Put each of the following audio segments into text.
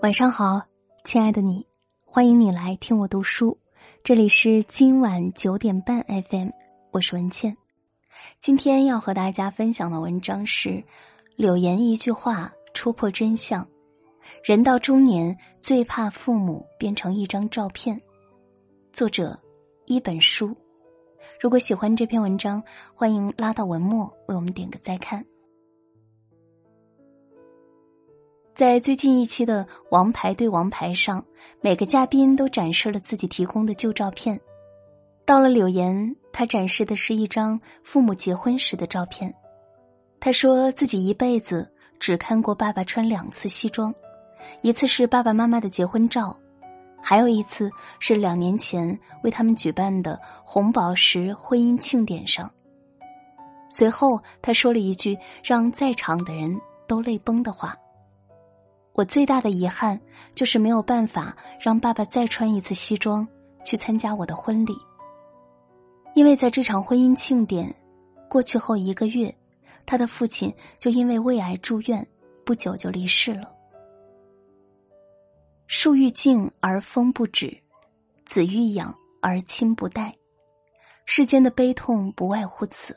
晚上好，亲爱的你，欢迎你来听我读书。这里是今晚九点半 FM，我是文倩。今天要和大家分享的文章是柳岩一句话戳破真相：人到中年最怕父母变成一张照片。作者一本书。如果喜欢这篇文章，欢迎拉到文末为我们点个再看。在最近一期的《王牌对王牌》上，每个嘉宾都展示了自己提供的旧照片。到了柳岩，她展示的是一张父母结婚时的照片。他说自己一辈子只看过爸爸穿两次西装，一次是爸爸妈妈的结婚照，还有一次是两年前为他们举办的红宝石婚姻庆典上。随后，他说了一句让在场的人都泪崩的话。我最大的遗憾就是没有办法让爸爸再穿一次西装去参加我的婚礼，因为在这场婚姻庆典过去后一个月，他的父亲就因为胃癌住院，不久就离世了。树欲静而风不止，子欲养而亲不待，世间的悲痛不外乎此。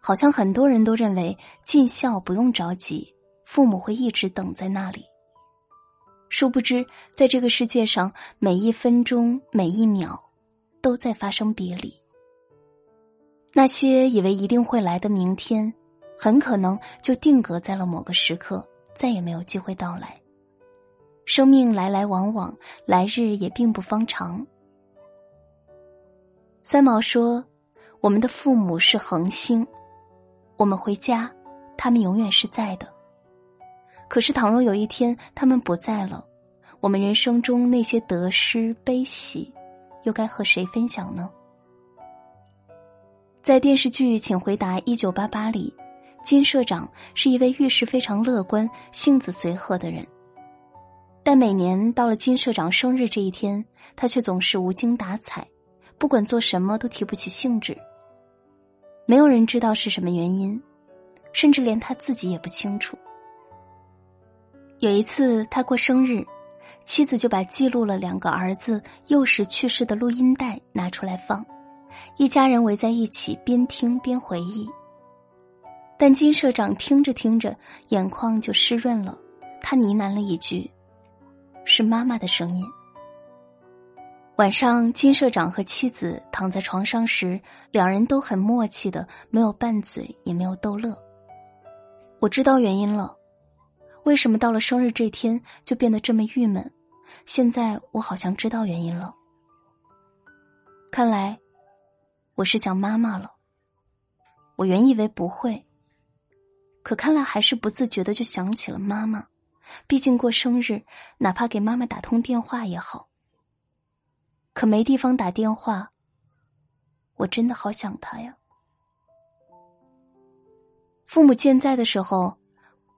好像很多人都认为尽孝不用着急。父母会一直等在那里。殊不知，在这个世界上，每一分钟、每一秒，都在发生别离。那些以为一定会来的明天，很可能就定格在了某个时刻，再也没有机会到来。生命来来往往，来日也并不方长。三毛说：“我们的父母是恒星，我们回家，他们永远是在的。”可是，倘若有一天他们不在了，我们人生中那些得失悲喜，又该和谁分享呢？在电视剧《请回答一九八八》里，金社长是一位遇事非常乐观、性子随和的人，但每年到了金社长生日这一天，他却总是无精打采，不管做什么都提不起兴致。没有人知道是什么原因，甚至连他自己也不清楚。有一次，他过生日，妻子就把记录了两个儿子幼时去世的录音带拿出来放，一家人围在一起边听边回忆。但金社长听着听着，眼眶就湿润了，他呢喃了一句：“是妈妈的声音。”晚上，金社长和妻子躺在床上时，两人都很默契的，没有拌嘴，也没有逗乐。我知道原因了。为什么到了生日这天就变得这么郁闷？现在我好像知道原因了。看来我是想妈妈了。我原以为不会，可看来还是不自觉的就想起了妈妈。毕竟过生日，哪怕给妈妈打通电话也好。可没地方打电话，我真的好想她呀。父母健在的时候。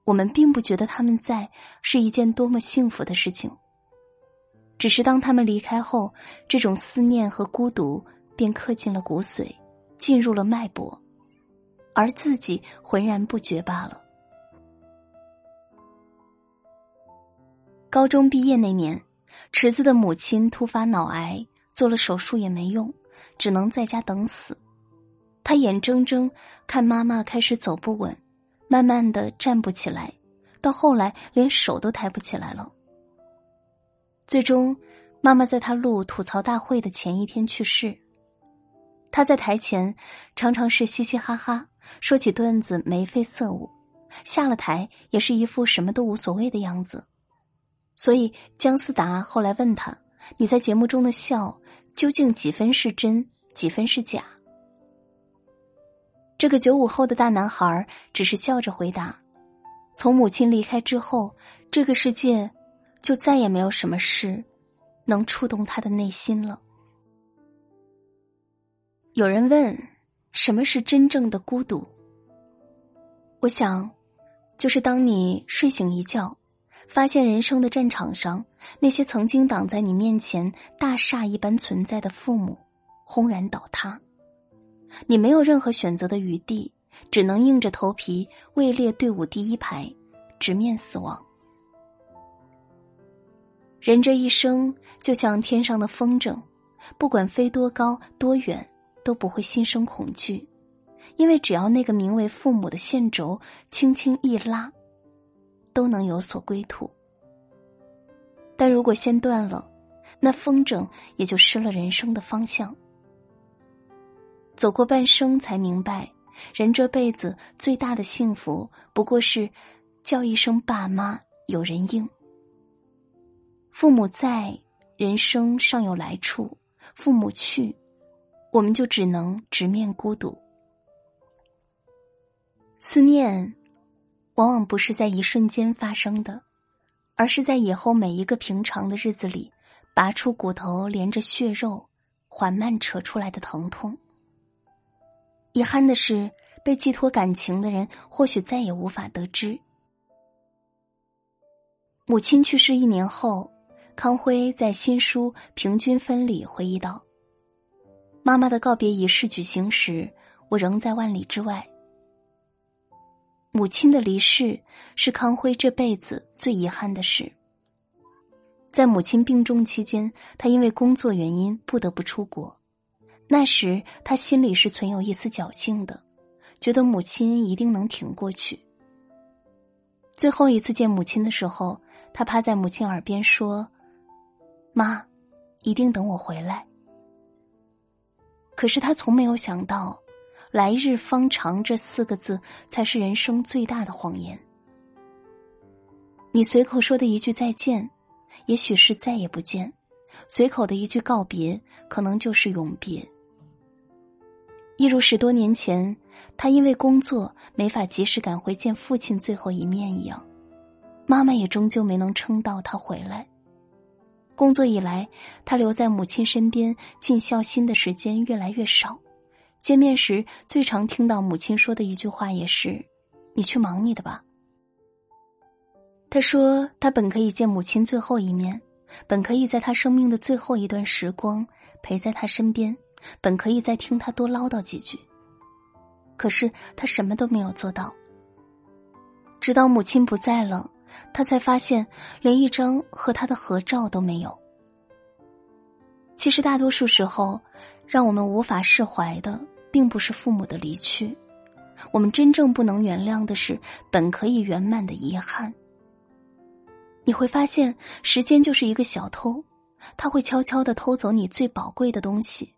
我们并不觉得他们在是一件多么幸福的事情，只是当他们离开后，这种思念和孤独便刻进了骨髓，进入了脉搏，而自己浑然不觉罢了。高中毕业那年，池子的母亲突发脑癌，做了手术也没用，只能在家等死。他眼睁睁看妈妈开始走不稳。慢慢的站不起来，到后来连手都抬不起来了。最终，妈妈在他录吐槽大会的前一天去世。他在台前常常是嘻嘻哈哈，说起段子眉飞色舞；下了台也是一副什么都无所谓的样子。所以姜思达后来问他：“你在节目中的笑，究竟几分是真，几分是假？”这个九五后的大男孩只是笑着回答：“从母亲离开之后，这个世界就再也没有什么事能触动他的内心了。”有人问：“什么是真正的孤独？”我想，就是当你睡醒一觉，发现人生的战场上那些曾经挡在你面前大厦一般存在的父母，轰然倒塌。你没有任何选择的余地，只能硬着头皮位列队伍第一排，直面死亡。人这一生就像天上的风筝，不管飞多高多远，都不会心生恐惧，因为只要那个名为父母的线轴轻轻一拉，都能有所归途。但如果线断了，那风筝也就失了人生的方向。走过半生，才明白，人这辈子最大的幸福，不过是叫一声爸妈，有人应。父母在，人生尚有来处；父母去，我们就只能直面孤独。思念，往往不是在一瞬间发生的，而是在以后每一个平常的日子里，拔出骨头连着血肉，缓慢扯出来的疼痛。遗憾的是，被寄托感情的人，或许再也无法得知。母亲去世一年后。康辉在新书《平均分》里回忆道：“妈妈的告别仪式举行时，我仍在万里之外。母亲的离世是康辉这辈子最遗憾的事。在母亲病重期间，他因为工作原因不得不出国。那时他心里是存有一丝侥幸的，觉得母亲一定能挺过去。最后一次见母亲的时候，他趴在母亲耳边说。”妈，一定等我回来。可是他从没有想到，“来日方长”这四个字才是人生最大的谎言。你随口说的一句再见，也许是再也不见；随口的一句告别，可能就是永别。一如十多年前，他因为工作没法及时赶回见父亲最后一面一样，妈妈也终究没能撑到他回来。工作以来，他留在母亲身边尽孝心的时间越来越少。见面时，最常听到母亲说的一句话也是：“你去忙你的吧。”他说：“他本可以见母亲最后一面，本可以在他生命的最后一段时光陪在他身边，本可以再听他多唠叨几句。可是他什么都没有做到。直到母亲不在了。”他才发现，连一张和他的合照都没有。其实，大多数时候，让我们无法释怀的，并不是父母的离去，我们真正不能原谅的是本可以圆满的遗憾。你会发现，时间就是一个小偷，他会悄悄的偷走你最宝贵的东西，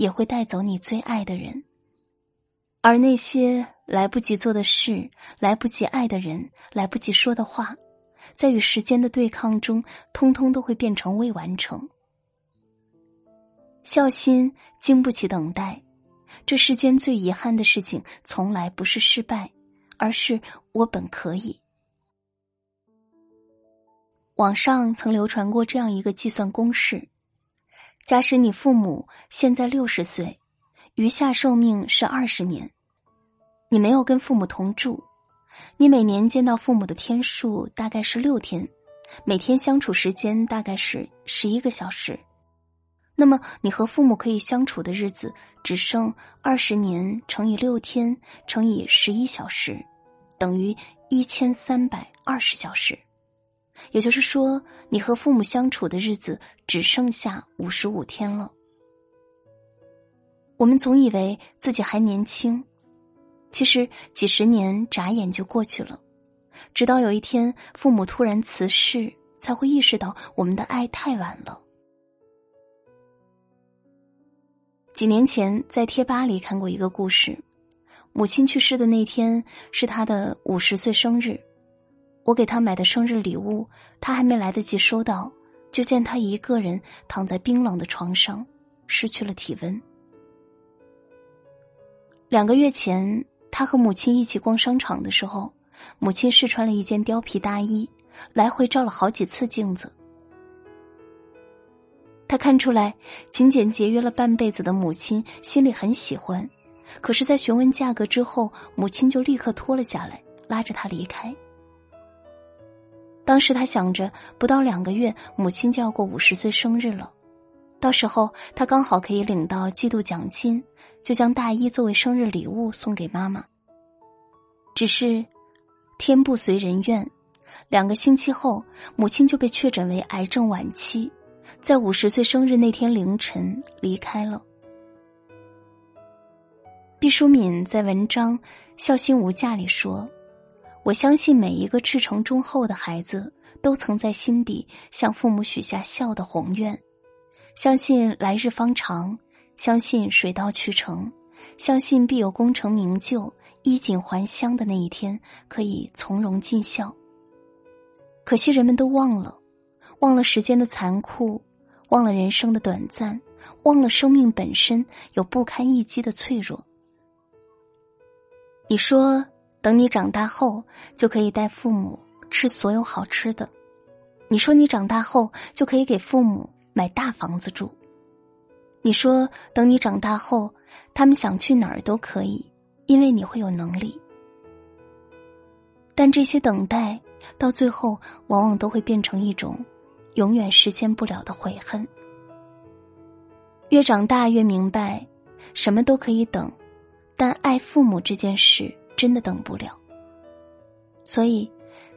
也会带走你最爱的人，而那些。来不及做的事，来不及爱的人，来不及说的话，在与时间的对抗中，通通都会变成未完成。孝心经不起等待，这世间最遗憾的事情，从来不是失败，而是我本可以。网上曾流传过这样一个计算公式：假使你父母现在六十岁，余下寿命是二十年。你没有跟父母同住，你每年见到父母的天数大概是六天，每天相处时间大概是十一个小时，那么你和父母可以相处的日子只剩二十年乘以六天乘以十一小时，等于一千三百二十小时，也就是说，你和父母相处的日子只剩下五十五天了。我们总以为自己还年轻。其实几十年眨眼就过去了，直到有一天父母突然辞世，才会意识到我们的爱太晚了。几年前在贴吧里看过一个故事，母亲去世的那天是他的五十岁生日，我给他买的生日礼物，他还没来得及收到，就见他一个人躺在冰冷的床上，失去了体温。两个月前。他和母亲一起逛商场的时候，母亲试穿了一件貂皮大衣，来回照了好几次镜子。他看出来勤俭节约了半辈子的母亲心里很喜欢，可是，在询问价格之后，母亲就立刻脱了下来，拉着他离开。当时他想着，不到两个月，母亲就要过五十岁生日了。到时候他刚好可以领到季度奖金，就将大衣作为生日礼物送给妈妈。只是，天不随人愿，两个星期后，母亲就被确诊为癌症晚期，在五十岁生日那天凌晨离开了。毕淑敏在文章《孝心无价》里说：“我相信每一个赤诚忠厚的孩子，都曾在心底向父母许下孝的宏愿，相信来日方长，相信水到渠成，相信必有功成名就、衣锦还乡的那一天，可以从容尽孝。可惜人们都忘了，忘了时间的残酷，忘了人生的短暂，忘了生命本身有不堪一击的脆弱。”你说，等你长大后就可以带父母吃所有好吃的。你说你长大后就可以给父母买大房子住。你说等你长大后，他们想去哪儿都可以，因为你会有能力。但这些等待到最后，往往都会变成一种永远实现不了的悔恨。越长大越明白，什么都可以等。但爱父母这件事真的等不了，所以，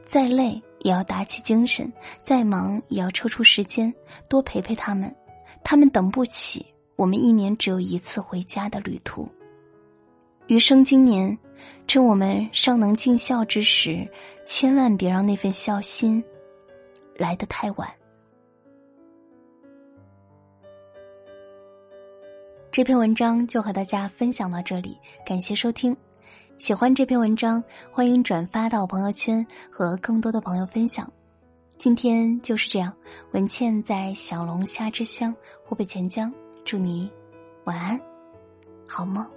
再累也要打起精神，再忙也要抽出时间多陪陪他们。他们等不起我们一年只有一次回家的旅途。余生今年，趁我们尚能尽孝之时，千万别让那份孝心来得太晚。这篇文章就和大家分享到这里，感谢收听。喜欢这篇文章，欢迎转发到朋友圈和更多的朋友分享。今天就是这样，文倩在小龙虾之乡湖北潜江，祝你晚安，好梦。